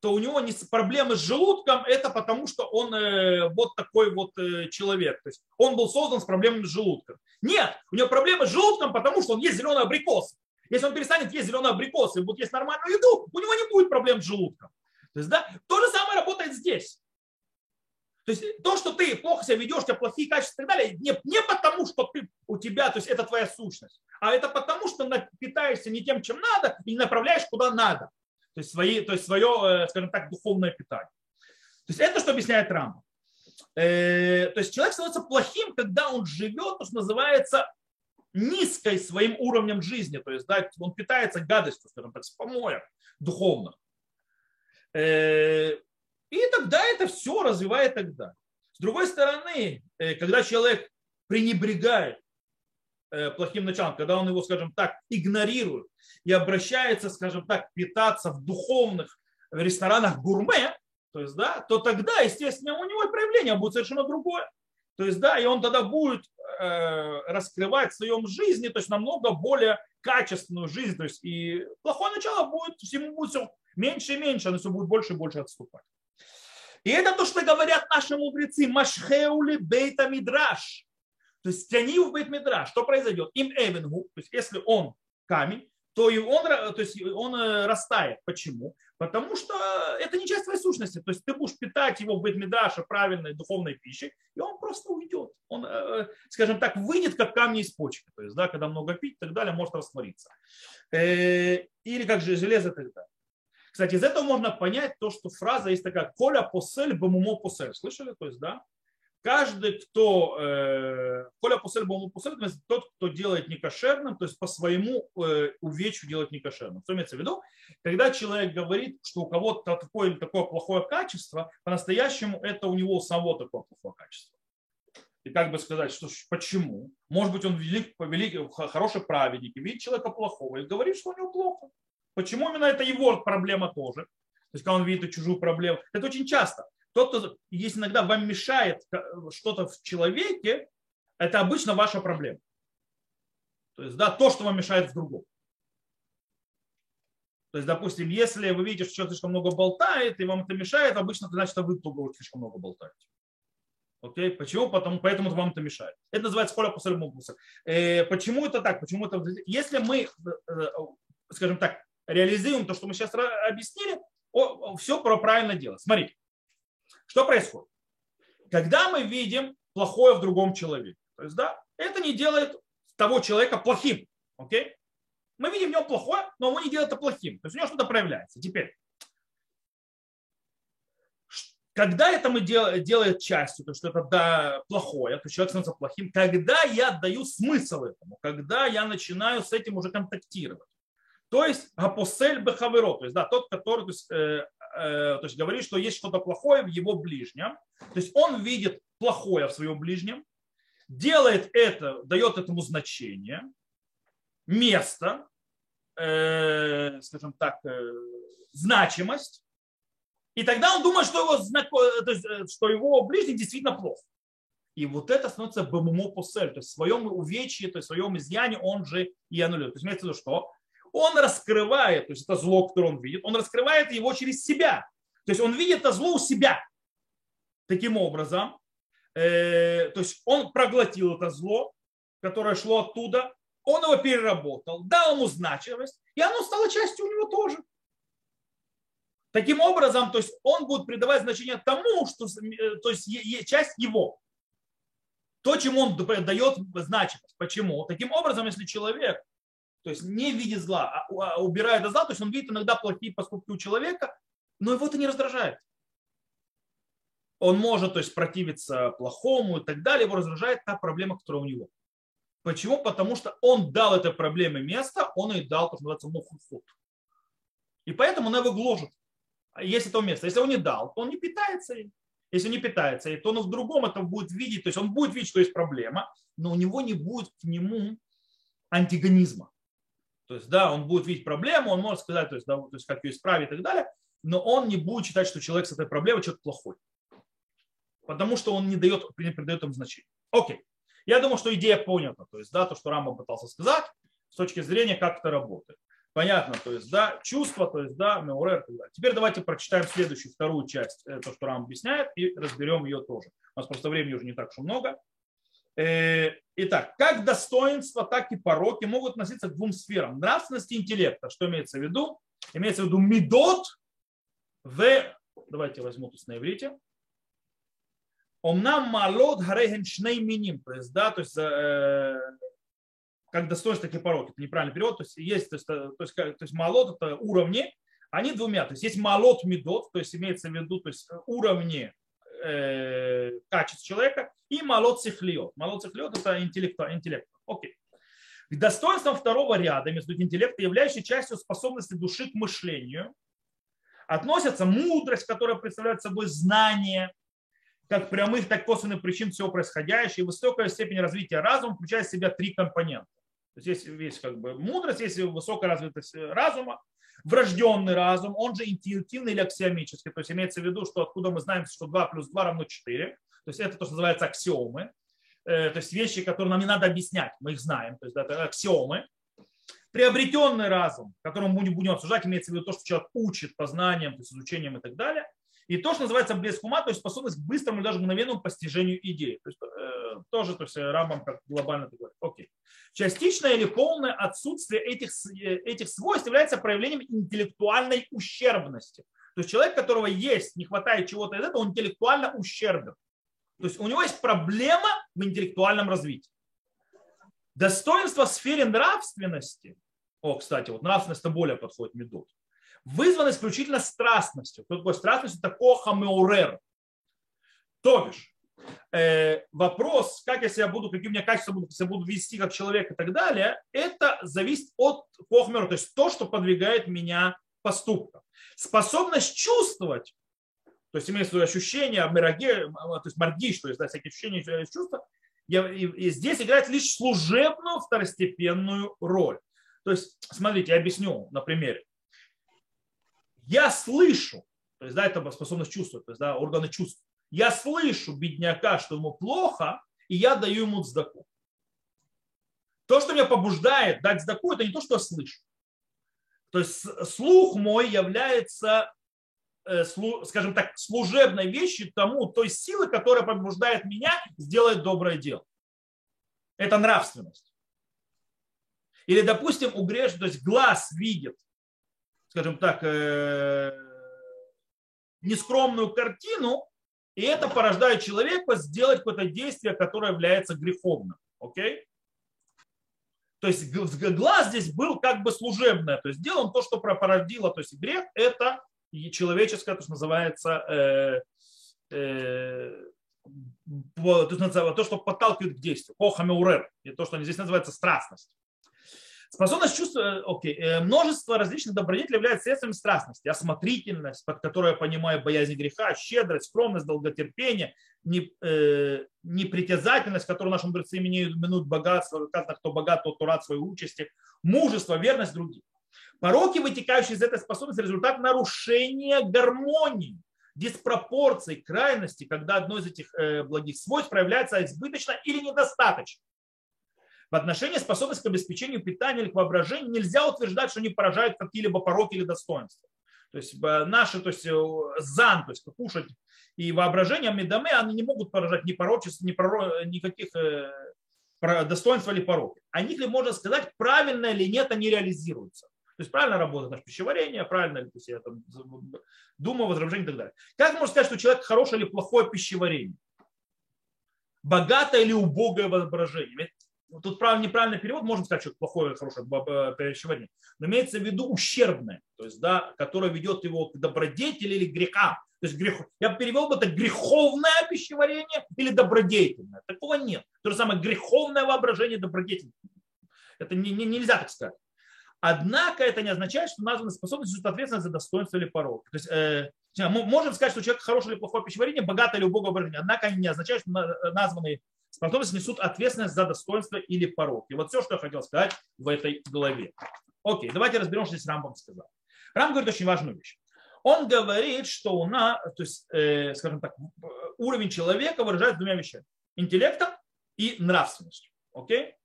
то у него не проблемы с желудком, это потому что он э, вот такой вот э, человек. То есть он был создан с проблемами с желудком. Нет, у него проблемы с желудком, потому что он ест зеленые абрикосы. Если он перестанет есть зеленые абрикосы и будет есть нормальную еду, у него не будет проблем с желудком. То есть, да, то же самое работает здесь. То есть то, что ты плохо себя ведешь, у тебя плохие качества и так далее, не, не потому, что ты, у тебя, то есть это твоя сущность, а это потому, что питаешься не тем, чем надо, и не направляешь куда надо. То есть, свои, то есть свое, э, скажем так, духовное питание. То есть это что объясняет Рамбо. Э, то есть человек становится плохим, когда он живет, то, что называется, низкой своим уровнем жизни. То есть да, он питается гадостью, скажем так, с помоев духовных. Э, и тогда это все развивает тогда. С другой стороны, когда человек пренебрегает плохим началом, когда он его, скажем так, игнорирует и обращается, скажем так, питаться в духовных ресторанах гурме, то есть, да, то тогда, естественно, у него проявление будет совершенно другое. То есть, да, и он тогда будет э, раскрывать в своем жизни, то есть намного более качественную жизнь, то есть и плохое начало будет, всему будет все меньше и меньше, оно все будет больше и больше отступать. И это то, что говорят наши мудрецы. Машхеули бейта мидраш. То есть тяни в бейт мидраш. Что произойдет? Им эвенгу, то есть если он камень, то и он, то есть он э, растает. Почему? Потому что это не часть твоей сущности. То есть ты будешь питать его в Бетмидраше правильной духовной пищей, и он просто уйдет. Он, э, скажем так, выйдет как камни из почки. То есть, да, когда много пить и так далее, может раствориться. Э, или как же железо и так далее. Кстати, из этого можно понять то, что фраза есть такая «Коля посель, бамумо посель». Слышали? То есть, да? Каждый, кто э, коля пусель бому пусель, тот, кто делает некошерным, то есть по своему э, увечью делает некошерным. Что имеется в виду? Когда человек говорит, что у кого-то такое такое плохое качество, по-настоящему это у него самого такое плохое качество. И как бы сказать, что почему? Может быть, он велик, велик, хороший праведник, видит человека плохого и говорит, что у него плохо. Почему именно это его проблема тоже? То есть, когда он видит чужую проблему. Это очень часто. Тот, кто, если иногда вам мешает что-то в человеке, это обычно ваша проблема. То есть, да, то, что вам мешает в другом. То есть, допустим, если вы видите, что человек слишком много болтает, и вам это мешает, обычно это значит, что вы слишком много болтаете. Окей? Почему? Потому, поэтому это вам это мешает. Это называется холя после э, Почему это так? Почему это... Если мы, э, э, скажем так, реализуем то, что мы сейчас объяснили, все про правильно делать. Смотрите, что происходит? Когда мы видим плохое в другом человеке, то есть, да, это не делает того человека плохим. Окей? Мы видим в нем плохое, но он не делает это плохим. То есть у него что-то проявляется. Теперь, когда это мы дел, делает частью, то что это да, плохое, то человек становится плохим, когда я отдаю смысл этому, когда я начинаю с этим уже контактировать. То есть апосель бехаверо, то есть да, тот, который то есть, э, то есть говорит, что есть что-то плохое в его ближнем. То есть он видит плохое в своем ближнем, делает это, дает этому значение, место, э, скажем так, э, значимость, и тогда он думает, что его, то есть, э, что его ближний действительно плохо. И вот это становится посель, то есть в своем увечье, то есть в своем изъяне он же и аннулирует. То есть имеется в виду, что он раскрывает, то есть это зло, которое он видит, он раскрывает его через себя. То есть он видит это зло у себя. Таким образом, э, то есть он проглотил это зло, которое шло оттуда, он его переработал, дал ему значимость, и оно стало частью у него тоже. Таким образом, то есть он будет придавать значение тому, что э, то есть, часть его. То, чему он дает значимость. Почему? Таким образом, если человек то есть не видит зла, а, а убирает зла, то есть он видит иногда плохие поступки у человека, но его это не раздражает. Он может то есть, противиться плохому и так далее, его раздражает та проблема, которая у него. Почему? Потому что он дал этой проблеме место, он и дал то, что называется мухуфут. И поэтому он его гложет. Есть это место. Если он не дал, то он не питается им. Если он не питается, то он в другом это будет видеть, то есть он будет видеть, что есть проблема, но у него не будет к нему антигонизма. То есть, да, он будет видеть проблему, он может сказать, то есть, да, то есть как ее исправить и так далее, но он не будет считать, что человек с этой проблемой что-то плохой. Потому что он не дает, не придает им значения. Окей. Я думаю, что идея понята. То есть, да, то, что Рамба пытался сказать, с точки зрения, как это работает. Понятно, то есть, да, чувство, то есть, да, меурер. Теперь давайте прочитаем следующую, вторую часть, э, то, что Рам объясняет, и разберем ее тоже. У нас просто времени уже не так уж много. Э, итак, как достоинства, так и пороки могут относиться к двум сферам. Нравственности интеллекта. Что имеется в виду? Имеется в виду медот в... Давайте возьму тут на иврите. Омнам малот гарейген шней миним. То есть, да, то есть, э, как достоинство, так и пороки. Это неправильный перевод. То есть, есть, то есть, то есть, то есть малот это уровни, они двумя. То есть, есть малот медот, то есть, имеется в виду, то есть, уровни э, качеств человека, и малот цихлиот. Малот цихлиот это интеллект. интеллект. Окей. Достоинством второго ряда между интеллекта, являющей частью способности души к мышлению, относятся мудрость, которая представляет собой знание, как прямых, так и косвенных причин всего происходящего, и высокая степень развития разума включает в себя три компонента. То есть есть, как бы мудрость, есть высокая развитость разума, врожденный разум, он же интуитивный или аксиомический. То есть имеется в виду, что откуда мы знаем, что 2 плюс 2 равно 4. То есть это то, что называется аксиомы. Э, то есть вещи, которые нам не надо объяснять, мы их знаем. То есть это аксиомы. Приобретенный разум, которым мы не будем обсуждать, имеется в виду то, что человек учит познанием, то есть изучением и так далее. И то, что называется блеск ума, то есть способность к быстрому или даже мгновенному постижению идеи. То есть, э, тоже то есть, Рамбам как глобально так говорит. Окей. Частичное или полное отсутствие этих, э, этих свойств является проявлением интеллектуальной ущербности. То есть человек, которого есть, не хватает чего-то из этого, он интеллектуально ущербен. То есть у него есть проблема в интеллектуальном развитии. Достоинство в сфере нравственности, о, кстати, вот нравственность более подходит медот, вызвано исключительно страстностью. Кто такой страстностью? Это коха меурер. То бишь, вопрос, как я себя буду, какие у меня качества будут, если я буду вести как человек и так далее, это зависит от похмера, то есть то, что подвигает меня поступкам. Способность чувствовать, то есть имеется в виду ощущение, мироге, то есть маргиш, то есть да, всякие ощущения чувства, я, и, и здесь играет лишь служебную второстепенную роль. То есть, смотрите, я объясню на примере. Я слышу, то есть, да, это способность чувствовать, то есть, да, органы чувств. Я слышу бедняка, что ему плохо, и я даю ему цдаку. То, что меня побуждает дать цдаку, это не то, что я слышу. То есть слух мой является, э, скажем так, служебной вещью тому, той силы, которая побуждает меня сделать доброе дело. Это нравственность. Или, допустим, у грешных, то есть глаз видит, скажем так, э, нескромную картину, и это порождает человека сделать какое-то действие, которое является греховным. Окей? То есть глаз здесь был как бы служебное, то есть делал то, что породило, то есть грех это человеческое, то, что называется, э, э, то, что подталкивает к действию, похамеурер, и то, что здесь называется страстность. Способность чувства, окей, э, множество различных добродетелей является средствами страстности. Осмотрительность, под которой я понимаю боязнь греха, щедрость, скромность, долготерпение, э, непритязательность, которую наши мудрецы именуют богатство, сказано, кто богат, тот, кто рад своей участи, мужество, верность другим. Пороки, вытекающие из этой способности, результат нарушения гармонии, диспропорций, крайности, когда одно из этих э, благих свойств проявляется избыточно или недостаточно. В отношении способности к обеспечению питания или к воображению нельзя утверждать, что они поражают какие-либо пороки или достоинства. То есть э, наши, то есть э, зан, то есть кушать и воображение медаме, они не могут поражать ни порочеств, ни проро, никаких э, достоинств или пороки. О них ли можно сказать, правильно или нет они реализуются. То есть правильно работает наше пищеварение, правильно то я там думаю, возражение и так далее. Как можно сказать, что у человека хорошее или плохое пищеварение? Богатое или убогое воображение? Тут правильный, неправильный перевод, можно сказать, что плохое, хорошее пищеварение, но имеется в виду ущербное, то есть, да, которое ведет его к добродетели или грехам. То есть грех, я перевел бы это греховное пищеварение или добродетельное. Такого нет. То же самое греховное воображение добродетельное. Это не, не, нельзя так сказать. Однако это не означает, что названная способность несут ответственность за достоинство или порог. То есть, э, можем сказать, что человек хорошее или плохое пищеварение, богатое или убогое воображение. Однако они не означают, что названные способность несут ответственность за достоинство или порог. И вот все, что я хотел сказать в этой главе. Окей, давайте разберем, что здесь Рамбам сказал. Рамбам говорит очень важную вещь. Он говорит, что у нас, то есть, э, скажем так, уровень человека выражается двумя вещами. Интеллектом и нравственностью. Окей?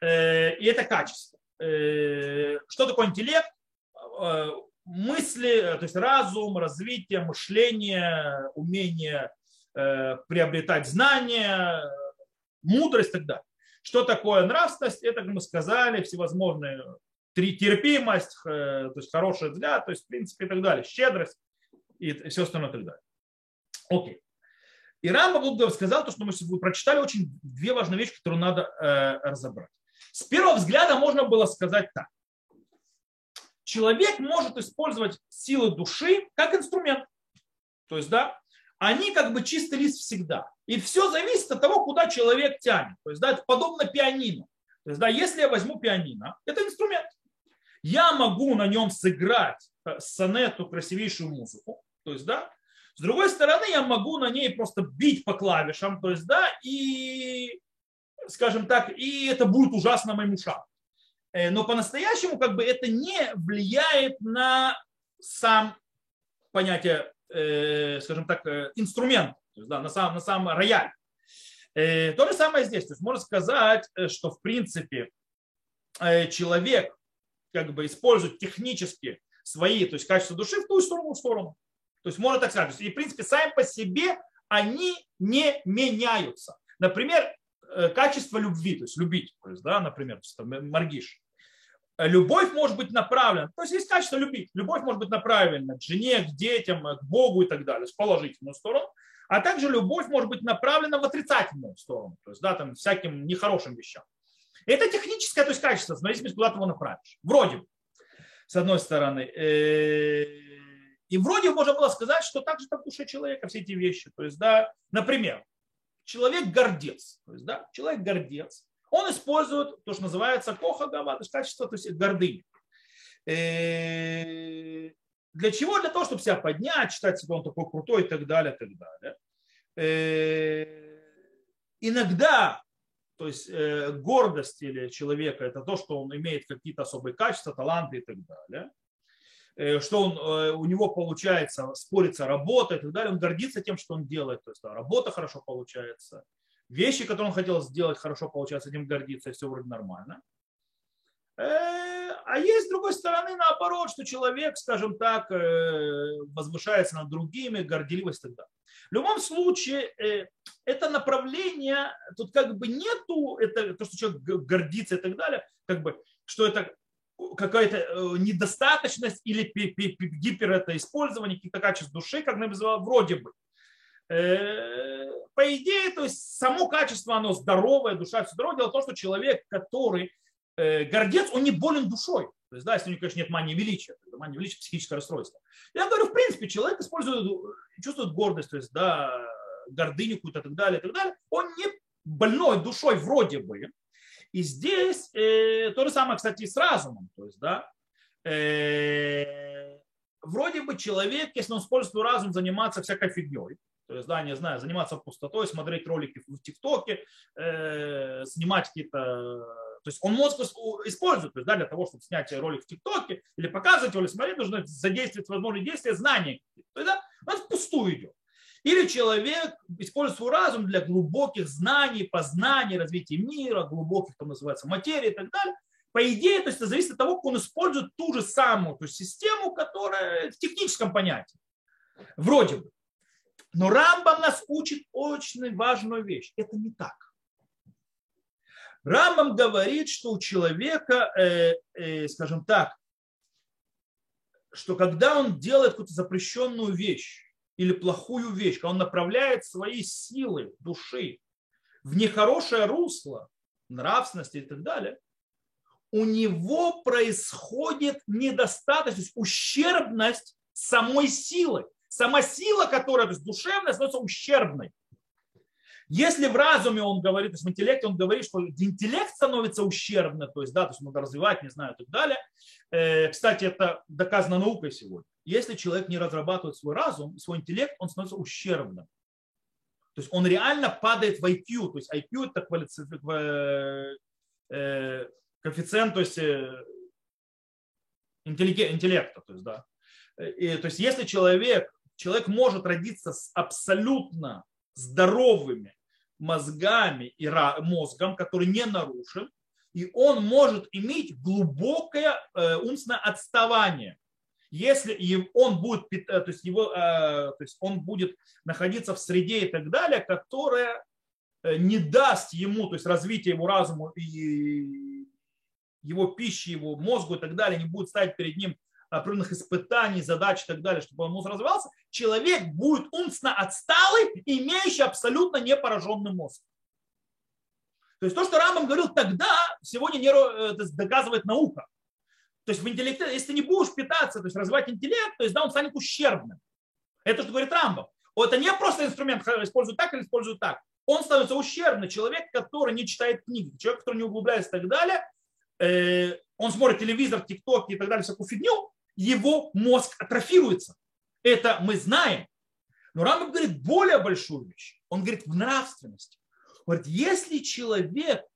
Э, и это качество. Э, что такое интеллект? Э, мысли, то есть разум, развитие, мышление, умение э, приобретать знания, мудрость и так далее. Что такое нравственность? Это, как мы сказали, всевозможные терпимость, э, то есть хороший взгляд, то есть в принципе и так далее, щедрость и все остальное и так далее. Окей. И Рамба сказал то, что мы прочитали очень две важные вещи, которые надо э, разобрать. С первого взгляда можно было сказать так. Человек может использовать силы души как инструмент. То есть, да, они как бы чистый лист всегда. И все зависит от того, куда человек тянет. То есть, да, это подобно пианино. То есть, да, если я возьму пианино, это инструмент. Я могу на нем сыграть э, сонету, красивейшую музыку. То есть, да, с другой стороны, я могу на ней просто бить по клавишам, то есть, да, и, скажем так, и это будет ужасно моим ушам. Э, но по-настоящему, как бы, это не влияет на сам понятие скажем так, э, инструмент, есть, да, на, сам, на сам рояль. Э, то же самое здесь. То есть можно сказать, что в принципе человек как бы использует технически свои, то есть качества души в ту сторону, в сторону. То есть можно так сказать. И в принципе сами по себе они не меняются. Например, качество любви, то есть любить, то есть, да, например, маргиш. Любовь может быть направлена, то есть есть качество любить. Любовь может быть направлена к жене, к детям, к Богу и так далее, в положительную сторону. А также любовь может быть направлена в отрицательную сторону, то есть да, там, всяким нехорошим вещам. Это техническое, то есть качество, в зависимости, куда ты его направишь. Вроде бы, с одной стороны. Э, и вроде можно было сказать, что так же так в душе человека все эти вещи. То есть, да, например, человек гордец. То есть, да, человек гордец. Он использует то, что называется кохагава, то есть качество, то есть гордыни. Э, для чего? Для того, чтобы себя поднять, считать себя он такой крутой и так далее, и так далее. Э, иногда, то есть э, гордость или человека, это то, что он имеет какие-то особые качества, таланты и так далее что он, у него получается, спорится работа и так далее, он гордится тем, что он делает, то есть да, работа хорошо получается, вещи, которые он хотел сделать, хорошо получается, этим гордиться, и все вроде нормально. А есть, с другой стороны, наоборот, что человек, скажем так, э, возвышается над другими, горделивость далее. В любом случае, э, это направление, тут как бы нету, это, то, что человек гордится и так далее, как бы, что это какая-то э, недостаточность или гипер это использование каких-то качеств души, как называл, вроде бы. По идее, то есть само качество, оно здоровое, душа все здоровое. Дело в том, что человек, который Э, гордец, он не болен душой. То есть, да, если у него, конечно, нет мании величия, тогда мания величия – психическое расстройство. Я говорю, в принципе, человек использует, чувствует гордость, то есть, да, гордыню какую-то и так далее, и так далее. Он не больной душой вроде бы. И здесь э, то же самое, кстати, и с разумом. То есть, да, э, вроде бы человек, если он использует разум, заниматься всякой фигней, то есть, да, не знаю, заниматься пустотой, смотреть ролики в ТикТоке, э, снимать какие-то то есть он мозг использует то есть, да, для того, чтобы снять ролик в ТикТоке или показывать или смотреть, нужно задействовать возможные действия знаний. То есть, да, он впустую идет. Или человек использует свой разум для глубоких знаний, познаний, развития мира, глубоких, там называется, материи и так далее. По идее, то есть это зависит от того, как он использует ту же самую то есть систему, которая в техническом понятии. Вроде бы. Но Рамбам нас учит очень важную вещь. Это не так. Рамбам говорит, что у человека, э, э, скажем так, что когда он делает какую-то запрещенную вещь или плохую вещь, когда он направляет свои силы души в нехорошее русло, нравственности и так далее, у него происходит недостаточность, ущербность самой силы. Сама сила, которая, то есть душевная, становится ущербной. Если в разуме он говорит, то есть в интеллекте он говорит, что интеллект становится ущербным, то есть, да, то есть надо развивать, не знаю, и так далее. Э, кстати, это доказано наукой сегодня. Если человек не разрабатывает свой разум, свой интеллект, он становится ущербным. То есть он реально падает в IQ. То есть IQ это э, коэффициент, то есть э, интеллекта. То есть, да. И, то есть если человек, человек может родиться с абсолютно здоровыми мозгами и мозгом, который не нарушен, и он может иметь глубокое э, умственное отставание. Если он будет, э, то есть его, э, то есть он будет находиться в среде и так далее, которая не даст ему, то есть развитие его разума и его пищи, его мозгу и так далее, не будет ставить перед ним определенных испытаний, задач и так далее, чтобы мозг развивался, человек будет умственно отсталый, имеющий абсолютно непораженный мозг. То есть то, что Рамбам говорил тогда, сегодня не, это доказывает наука. То есть в интеллекте, если ты не будешь питаться, то есть развивать интеллект, то есть да, он станет ущербным. Это что говорит Рамбам. Это не просто инструмент, используют так или используют так. Он становится ущербным. Человек, который не читает книги, человек, который не углубляется и так далее, э, он смотрит телевизор, тикток и так далее, всякую фигню, его мозг атрофируется. Это мы знаем. Но Рамбам говорит более большую вещь. Он говорит в нравственности. Он говорит, если человек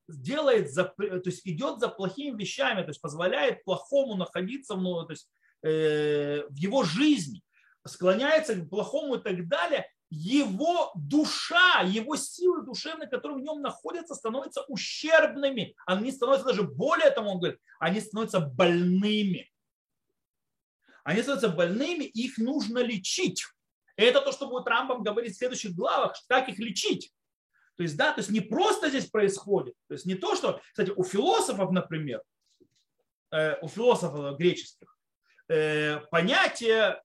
делает, то есть идет за плохими вещами, то есть позволяет плохому находиться в, ну, то есть, э, в его жизни, склоняется к плохому и так далее, его душа, его силы душевные, которые в нем находятся, становятся ущербными. Они становятся даже более того, он говорит, они становятся больными они становятся больными, их нужно лечить. И это то, что будет Рамбам говорить в следующих главах, как их лечить. То есть, да, то есть не просто здесь происходит, то есть не то, что, кстати, у философов, например, э, у философов греческих, э, понятие,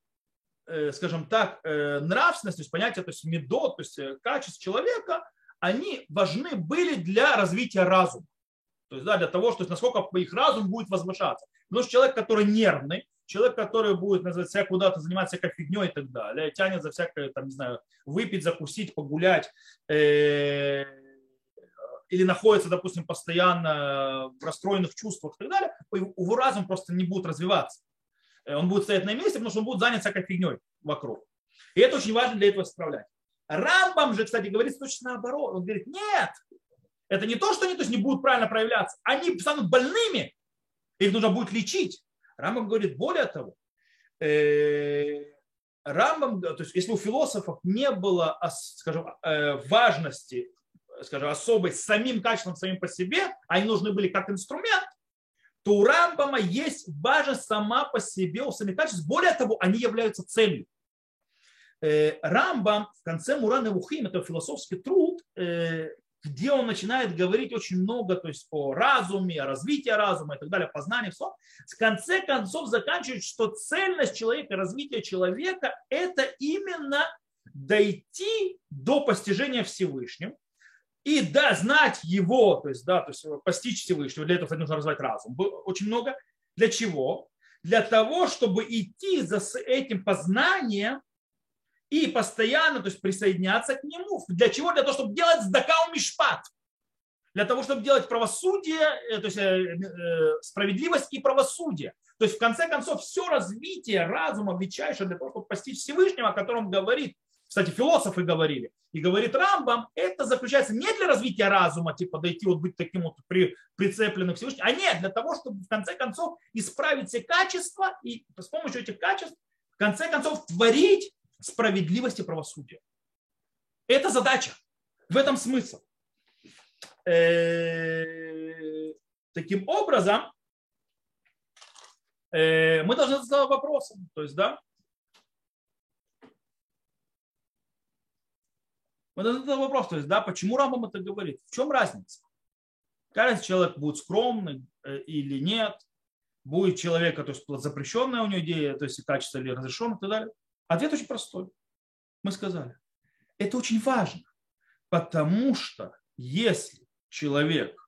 э, скажем так, нравственности, то есть понятие, то есть медот, то есть качество человека, они важны были для развития разума. То есть, да, для того, что насколько их разум будет возвышаться. Потому что человек, который нервный, человек, который будет назвать себя куда-то заниматься всякой фигней и так далее, тянет за всякое, там, не знаю, выпить, закусить, погулять, э, или находится, допустим, постоянно в расстроенных чувствах и так далее, его разум просто не будет развиваться. Э, он будет стоять на месте, потому что он будет занят всякой фигней вокруг. И это очень важно для этого исправлять. Рамбам же, кстати, говорит точно наоборот. Он говорит, нет, это не то, что они то есть, не будут правильно проявляться. Они станут больными, их нужно будет лечить. Рамбам говорит, более того, э, Рамбам, то есть если у философов не было, скажем, э, важности, скажем, особой самим качеством, самим по себе, они нужны были как инструмент, то у Рамбама есть важность сама по себе у самих качеств. Более того, они являются целью. Э, Рамбам в конце Мурана Вухим, это философский труд, где он начинает говорить очень много то есть, о разуме, о развитии разума и так далее, познании, все, в конце концов заканчивает, что цельность человека, развитие человека – это именно дойти до постижения Всевышним и да, знать его, то есть, да, то есть постичь Всевышнего, для этого кстати, нужно развивать разум. Очень много. Для чего? Для того, чтобы идти за этим познанием и постоянно то есть, присоединяться к нему. Для чего? Для того, чтобы делать сдакау мишпат. Для того, чтобы делать правосудие, э, то есть э, э, справедливость и правосудие. То есть, в конце концов, все развитие разума величайшее для того, чтобы постичь Всевышнего, о котором говорит, кстати, философы говорили, и говорит Рамбам, это заключается не для развития разума, типа дойти вот быть таким вот при, прицепленным к Всевышнему, а нет, для того, чтобы в конце концов исправить все качества и с помощью этих качеств в конце концов творить справедливости и правосудия. Это задача. В этом смысл. Э, таким образом, э, мы должны задать вопросом. То есть, да, мы должны задать вопрос, то есть, да, почему Рамбам это говорит? В чем разница? Каждый человек будет скромный э, или нет, будет человека, то есть запрещенная у него идея, то есть качество или разрешенное и так далее. Ответ очень простой. Мы сказали. Это очень важно, потому что если человек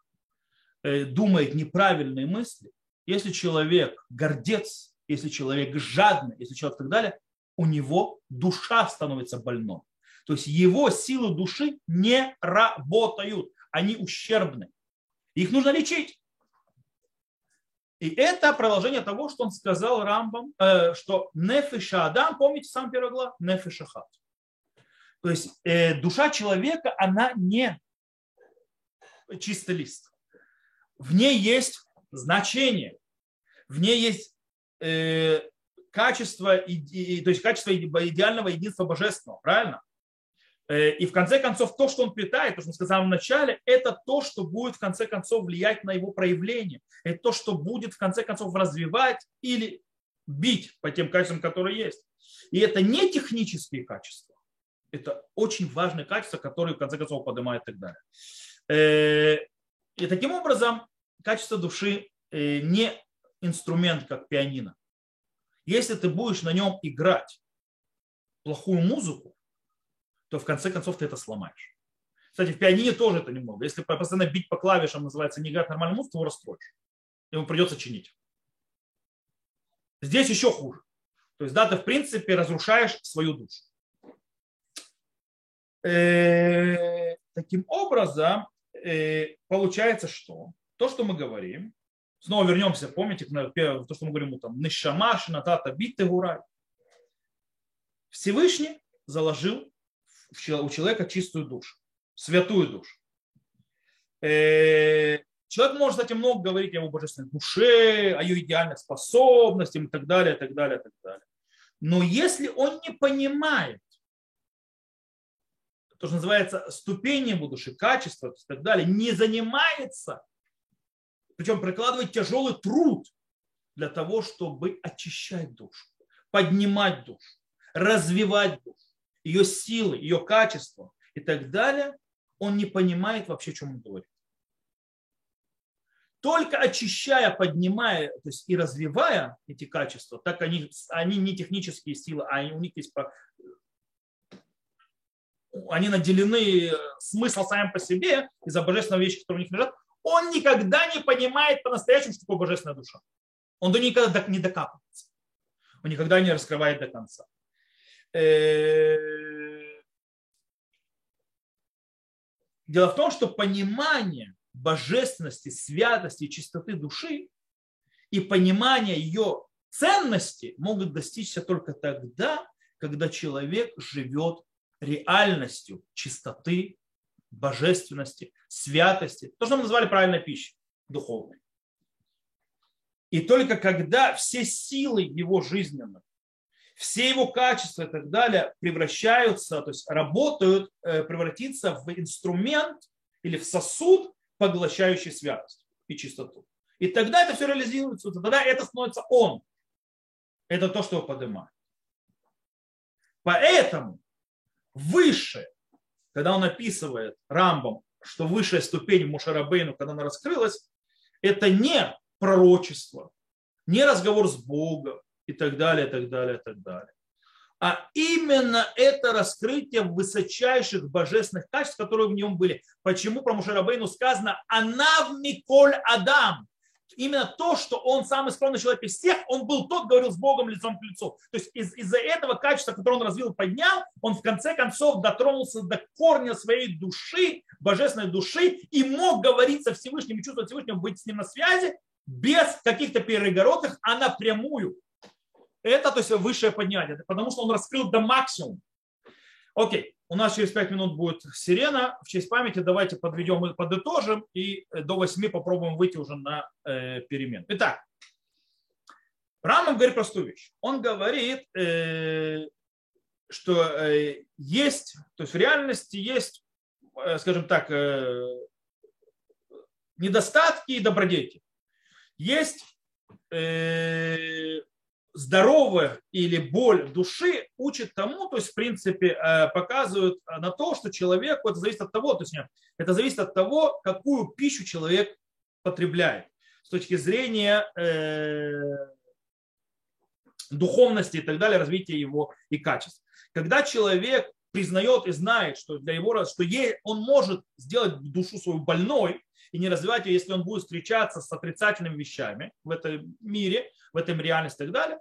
э, думает неправильные мысли, если человек гордец, если человек жадный, если человек так далее, у него душа становится больной. То есть его силы души не работают, они ущербны. Их нужно лечить. И это продолжение того, что он сказал Рамбам, э, что нефиша Адам, помните сам первый глав, нефиша хат. То есть э, душа человека, она не чистый лист. В ней есть значение, в ней есть э, качество, и, то есть качество идеального единства божественного, правильно? Э, и в конце концов, то, что он питает, то, что мы сказали в начале, это то, что будет в конце концов влиять на его проявление. Это то, что будет в конце концов развивать или бить по тем качествам, которые есть. И это не технические качества. Это очень важные качества, которые в конце концов поднимают и так далее. Э, и таким образом, качество души э, не инструмент, как пианино. Если ты будешь на нем играть плохую музыку, то в конце концов ты это сломаешь. Кстати, в пианине тоже это немного. Если постоянно бить по клавишам, называется, не играть нормальную музыку, его расстроишь. Ему придется чинить. Здесь еще хуже. То есть, да, ты в принципе разрушаешь свою душу. Э, таким образом, э, получается, что то, что мы говорим, снова вернемся, помните, то, что мы говорим, там, Нишамаш, Натата, Битте, Гурай. Всевышний заложил у человека чистую душу, святую душу. Э, человек может, кстати, много говорить о его божественной душе, о ее идеальных способностях и так далее, и так далее, и так далее. Но если он не понимает, то, что называется ступень его души, качество и так далее, не занимается, причем прикладывает тяжелый труд для того, чтобы очищать душу, поднимать душу, развивать душу ее силы, ее качества и так далее, он не понимает вообще, о чем он говорит. Только очищая, поднимая то есть и развивая эти качества, так они, они не технические силы, а у них есть они наделены смыслом сами по себе из-за божественной вещи, которые у них лежат, он никогда не понимает по-настоящему, что такое божественная душа. Он до никогда не докапывается. Он никогда не раскрывает до конца. Э, дело в том, что понимание божественности, святости и чистоты души и понимание ее ценности могут достичься только тогда, когда человек живет реальностью чистоты, божественности, святости, то, что мы назвали правильной пищей, духовной. И только когда все силы его жизненные, все его качества и так далее превращаются, то есть работают, э, превратиться в инструмент или в сосуд, поглощающий святость и чистоту. И тогда это все реализуется, тогда это становится он. Это то, что его поднимает. Поэтому выше, когда он описывает Рамбом, что высшая ступень Мушарабейну, когда она раскрылась, это не пророчество, не разговор с Богом и так далее, и так далее, и так далее. А именно это раскрытие высочайших божественных качеств, которые в нем были. Почему про Мушарабейну сказано «Анав Миколь Адам», именно то, что он самый скромный человек из всех, он был тот, говорил с Богом лицом к лицу. То есть из- из-за этого качества, которое он развил, поднял, он в конце концов дотронулся до корня своей души, божественной души, и мог говорить со Всевышним, и чувствовать Всевышнего, быть с ним на связи, без каких-то перегородок, а напрямую. Это то есть высшее поднятие, потому что он раскрыл до максимума. Окей, у нас через 5 минут будет сирена. В честь памяти давайте подведем и подытожим. И до 8 попробуем выйти уже на э, перемен. Итак, Рамам говорит простую вещь. Он говорит, э, что э, есть, то есть в реальности есть, э, скажем так, э, недостатки и добродетели. Есть э, здоровая или боль души учит тому, то есть, в принципе, э, показывают на то, что человек, это зависит от того, то есть, это зависит от того, какую пищу человек потребляет с точки зрения э, духовности и так далее, развития его и качеств. Когда человек признает и знает, что для его, что он может сделать душу свою больной и не развивать ее, если он будет встречаться с отрицательными вещами в этом мире, в этом реальности и так далее,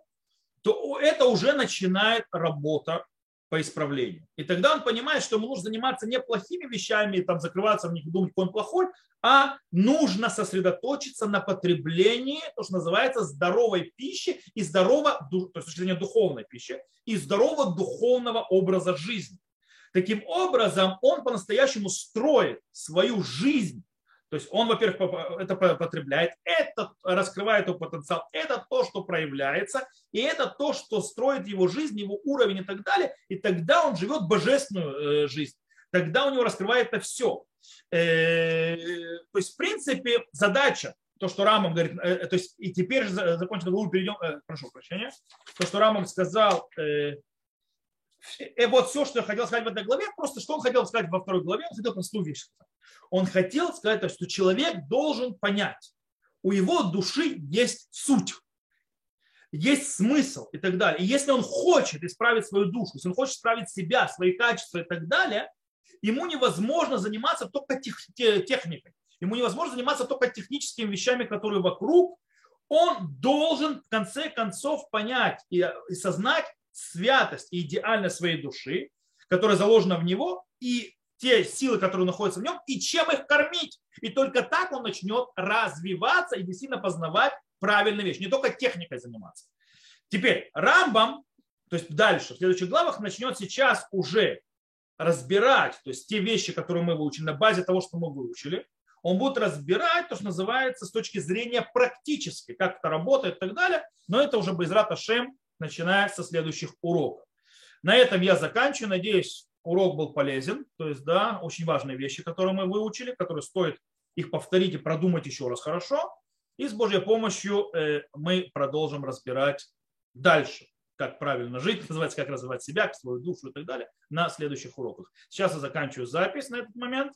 то это уже начинает работа по исправлению. И тогда он понимает, что ему нужно заниматься не плохими вещами, там, закрываться в них и думать, какой он плохой, а нужно сосредоточиться на потреблении, то, что называется, здоровой пищи и здорового, то есть с точки зрения духовной пищи, и здорового духовного образа жизни. Таким образом, он по-настоящему строит свою жизнь то есть он, во-первых, это потребляет, это раскрывает его потенциал, это то, что проявляется, и это то, что строит его жизнь, его уровень и так далее. И тогда он живет божественную э, жизнь. Тогда у него раскрывается все. Э, то есть, в принципе, задача, то, что Рамам говорит, э, то есть, и теперь закончим перейдем, прошу прощения, то, что Рамам сказал, и вот все, что я хотел сказать в этой главе, просто что он хотел сказать во второй главе, он хотел простую вещь. Он хотел сказать, что человек должен понять, у его души есть суть, есть смысл и так далее. И если он хочет исправить свою душу, если он хочет исправить себя, свои качества и так далее, ему невозможно заниматься только техникой. Ему невозможно заниматься только техническими вещами, которые вокруг. Он должен в конце концов понять и сознать святость и идеальность своей души, которая заложена в него, и те силы, которые находятся в нем, и чем их кормить. И только так он начнет развиваться и действительно познавать правильные вещи, не только техникой заниматься. Теперь Рамбам, то есть дальше, в следующих главах начнет сейчас уже разбирать, то есть те вещи, которые мы выучили, на базе того, что мы выучили, он будет разбирать то, что называется с точки зрения практически, как это работает и так далее, но это уже без Шем, начиная со следующих уроков. На этом я заканчиваю. Надеюсь, урок был полезен. То есть, да, очень важные вещи, которые мы выучили, которые стоит их повторить и продумать еще раз хорошо. И с Божьей помощью э, мы продолжим разбирать дальше, как правильно жить, называется, как развивать себя, свою душу и так далее, на следующих уроках. Сейчас я заканчиваю запись на этот момент.